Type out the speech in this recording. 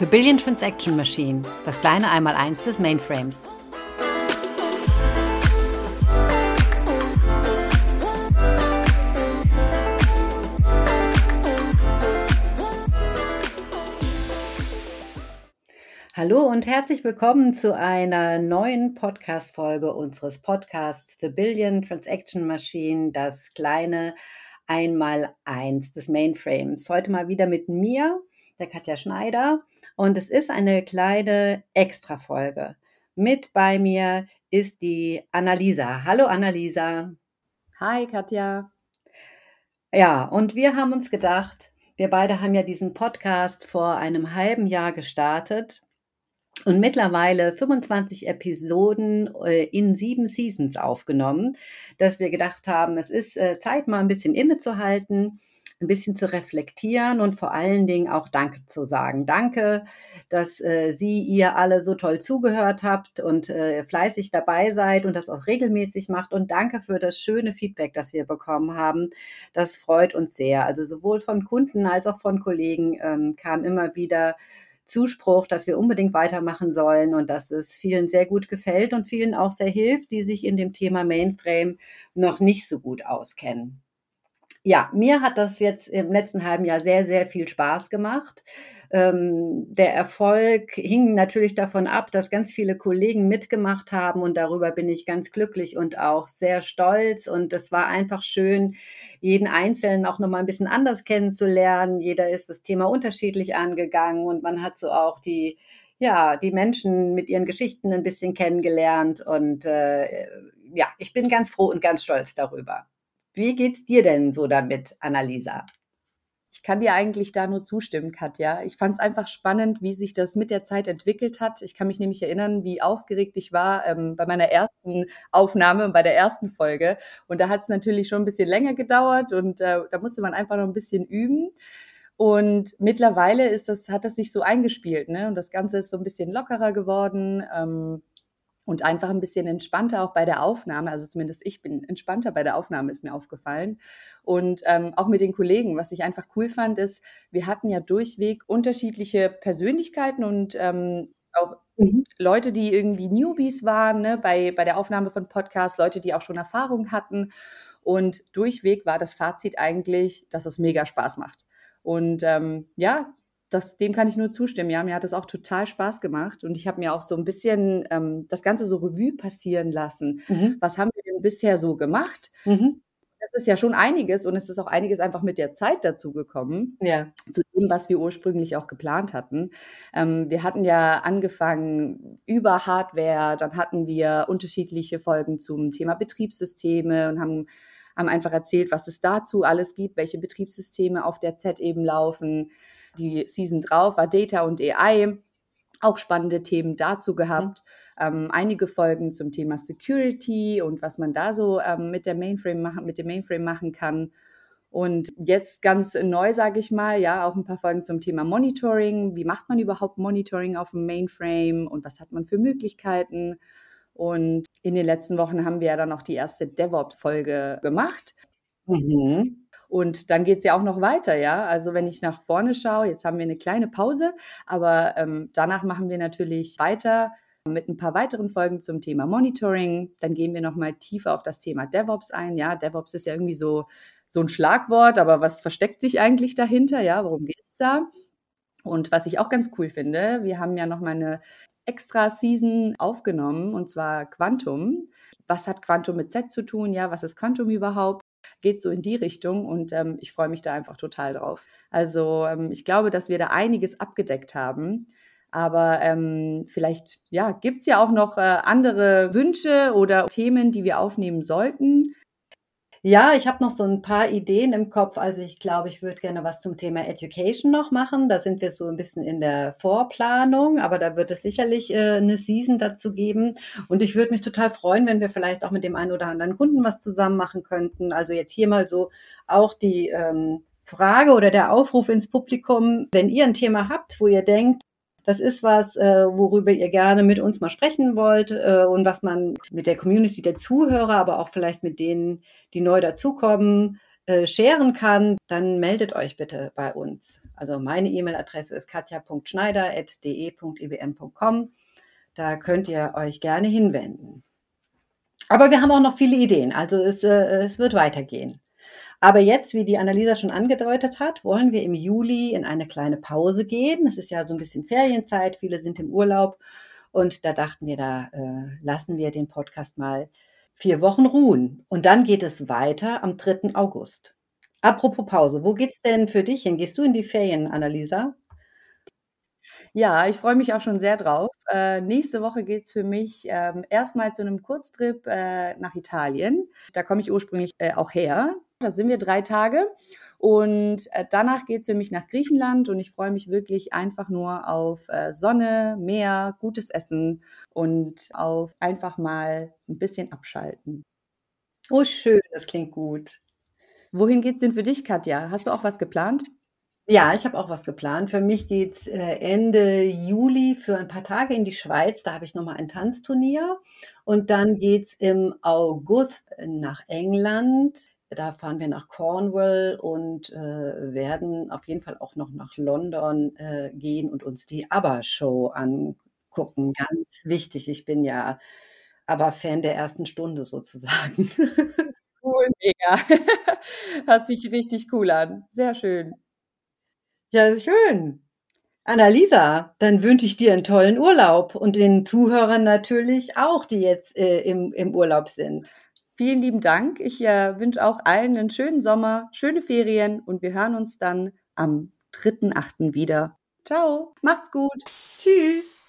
The Billion Transaction Machine, das kleine Einmaleins des Mainframes. Hallo und herzlich willkommen zu einer neuen Podcast-Folge unseres Podcasts The Billion Transaction Machine, das kleine Einmaleins des Mainframes. Heute mal wieder mit mir, der Katja Schneider. Und es ist eine kleine Extra-Folge. Mit bei mir ist die Annalisa. Hallo Annalisa. Hi Katja. Ja, und wir haben uns gedacht, wir beide haben ja diesen Podcast vor einem halben Jahr gestartet und mittlerweile 25 Episoden äh, in sieben Seasons aufgenommen, dass wir gedacht haben, es ist äh, Zeit, mal ein bisschen innezuhalten ein bisschen zu reflektieren und vor allen Dingen auch Danke zu sagen. Danke, dass äh, Sie, ihr alle so toll zugehört habt und äh, fleißig dabei seid und das auch regelmäßig macht. Und danke für das schöne Feedback, das wir bekommen haben. Das freut uns sehr. Also sowohl von Kunden als auch von Kollegen ähm, kam immer wieder Zuspruch, dass wir unbedingt weitermachen sollen und dass es vielen sehr gut gefällt und vielen auch sehr hilft, die sich in dem Thema Mainframe noch nicht so gut auskennen. Ja, mir hat das jetzt im letzten halben Jahr sehr, sehr viel Spaß gemacht. Ähm, der Erfolg hing natürlich davon ab, dass ganz viele Kollegen mitgemacht haben und darüber bin ich ganz glücklich und auch sehr stolz. Und es war einfach schön, jeden Einzelnen auch nochmal ein bisschen anders kennenzulernen. Jeder ist das Thema unterschiedlich angegangen und man hat so auch die ja, die Menschen mit ihren Geschichten ein bisschen kennengelernt. Und äh, ja, ich bin ganz froh und ganz stolz darüber. Wie geht's dir denn so damit, Annalisa? Ich kann dir eigentlich da nur zustimmen, Katja. Ich fand es einfach spannend, wie sich das mit der Zeit entwickelt hat. Ich kann mich nämlich erinnern, wie aufgeregt ich war ähm, bei meiner ersten Aufnahme, bei der ersten Folge. Und da hat es natürlich schon ein bisschen länger gedauert und äh, da musste man einfach noch ein bisschen üben. Und mittlerweile ist das, hat das sich so eingespielt, ne? Und das Ganze ist so ein bisschen lockerer geworden. Ähm, und einfach ein bisschen entspannter auch bei der Aufnahme. Also zumindest ich bin entspannter bei der Aufnahme, ist mir aufgefallen. Und ähm, auch mit den Kollegen, was ich einfach cool fand, ist, wir hatten ja durchweg unterschiedliche Persönlichkeiten und ähm, auch mhm. Leute, die irgendwie Newbies waren ne, bei, bei der Aufnahme von Podcasts, Leute, die auch schon Erfahrung hatten. Und durchweg war das Fazit eigentlich, dass es mega Spaß macht. Und ähm, ja, das, dem kann ich nur zustimmen. Ja, mir hat es auch total Spaß gemacht und ich habe mir auch so ein bisschen ähm, das Ganze so Revue passieren lassen. Mhm. Was haben wir denn bisher so gemacht? Mhm. Das ist ja schon einiges und es ist auch einiges einfach mit der Zeit dazu gekommen. Ja. Zu dem, was wir ursprünglich auch geplant hatten. Ähm, wir hatten ja angefangen über Hardware, dann hatten wir unterschiedliche Folgen zum Thema Betriebssysteme und haben haben einfach erzählt, was es dazu alles gibt, welche Betriebssysteme auf der Z eben laufen. Die Season drauf war Data und AI. Auch spannende Themen dazu gehabt. Mhm. Ähm, einige Folgen zum Thema Security und was man da so ähm, mit, der Mainframe machen, mit dem Mainframe machen kann. Und jetzt ganz neu, sage ich mal, ja, auch ein paar Folgen zum Thema Monitoring. Wie macht man überhaupt Monitoring auf dem Mainframe und was hat man für Möglichkeiten? Und in den letzten Wochen haben wir ja dann auch die erste DevOps-Folge gemacht. Mhm. Und dann geht es ja auch noch weiter, ja. Also wenn ich nach vorne schaue, jetzt haben wir eine kleine Pause, aber ähm, danach machen wir natürlich weiter mit ein paar weiteren Folgen zum Thema Monitoring. Dann gehen wir nochmal tiefer auf das Thema DevOps ein. Ja, DevOps ist ja irgendwie so, so ein Schlagwort, aber was versteckt sich eigentlich dahinter? Ja, worum geht es da? Und was ich auch ganz cool finde, wir haben ja nochmal eine extra Season aufgenommen und zwar Quantum. Was hat Quantum mit Z zu tun? Ja, was ist Quantum überhaupt? Geht so in die Richtung und ähm, ich freue mich da einfach total drauf. Also ähm, ich glaube, dass wir da einiges abgedeckt haben. Aber ähm, vielleicht ja, gibt es ja auch noch äh, andere Wünsche oder Themen, die wir aufnehmen sollten. Ja, ich habe noch so ein paar Ideen im Kopf. Also ich glaube, ich würde gerne was zum Thema Education noch machen. Da sind wir so ein bisschen in der Vorplanung, aber da wird es sicherlich äh, eine Season dazu geben. Und ich würde mich total freuen, wenn wir vielleicht auch mit dem einen oder anderen Kunden was zusammen machen könnten. Also jetzt hier mal so auch die ähm, Frage oder der Aufruf ins Publikum, wenn ihr ein Thema habt, wo ihr denkt, das ist was, äh, worüber ihr gerne mit uns mal sprechen wollt äh, und was man mit der Community der Zuhörer, aber auch vielleicht mit denen, die neu dazukommen, äh, scheren kann, dann meldet euch bitte bei uns. Also meine E-Mail-Adresse ist katja.schneider.de.ibm.com. Da könnt ihr euch gerne hinwenden. Aber wir haben auch noch viele Ideen, also es, äh, es wird weitergehen. Aber jetzt, wie die Annalisa schon angedeutet hat, wollen wir im Juli in eine kleine Pause gehen. Es ist ja so ein bisschen Ferienzeit, viele sind im Urlaub und da dachten wir, da äh, lassen wir den Podcast mal vier Wochen ruhen. Und dann geht es weiter am 3. August. Apropos Pause, wo geht's denn für dich hin? Gehst du in die Ferien, Annalisa? Ja, ich freue mich auch schon sehr drauf. Äh, nächste Woche geht es für mich ähm, erstmal zu einem Kurztrip äh, nach Italien. Da komme ich ursprünglich äh, auch her. Da sind wir drei Tage. Und äh, danach geht es für mich nach Griechenland und ich freue mich wirklich einfach nur auf äh, Sonne, Meer, gutes Essen und auf einfach mal ein bisschen abschalten. Oh, schön, das klingt gut. Wohin geht es denn für dich, Katja? Hast du auch was geplant? Ja, ich habe auch was geplant. Für mich geht's äh, Ende Juli für ein paar Tage in die Schweiz. Da habe ich nochmal ein Tanzturnier. Und dann geht's im August nach England. Da fahren wir nach Cornwall und äh, werden auf jeden Fall auch noch nach London äh, gehen und uns die ABBA-Show angucken. Ganz wichtig. Ich bin ja ABBA-Fan der ersten Stunde sozusagen. Cool, mega. Hört sich richtig cool an. Sehr schön. Ja, schön. Annalisa, dann wünsche ich dir einen tollen Urlaub und den Zuhörern natürlich auch, die jetzt äh, im, im Urlaub sind. Vielen lieben Dank. Ich äh, wünsche auch allen einen schönen Sommer, schöne Ferien und wir hören uns dann am 3.8. wieder. Ciao, macht's gut. Tschüss.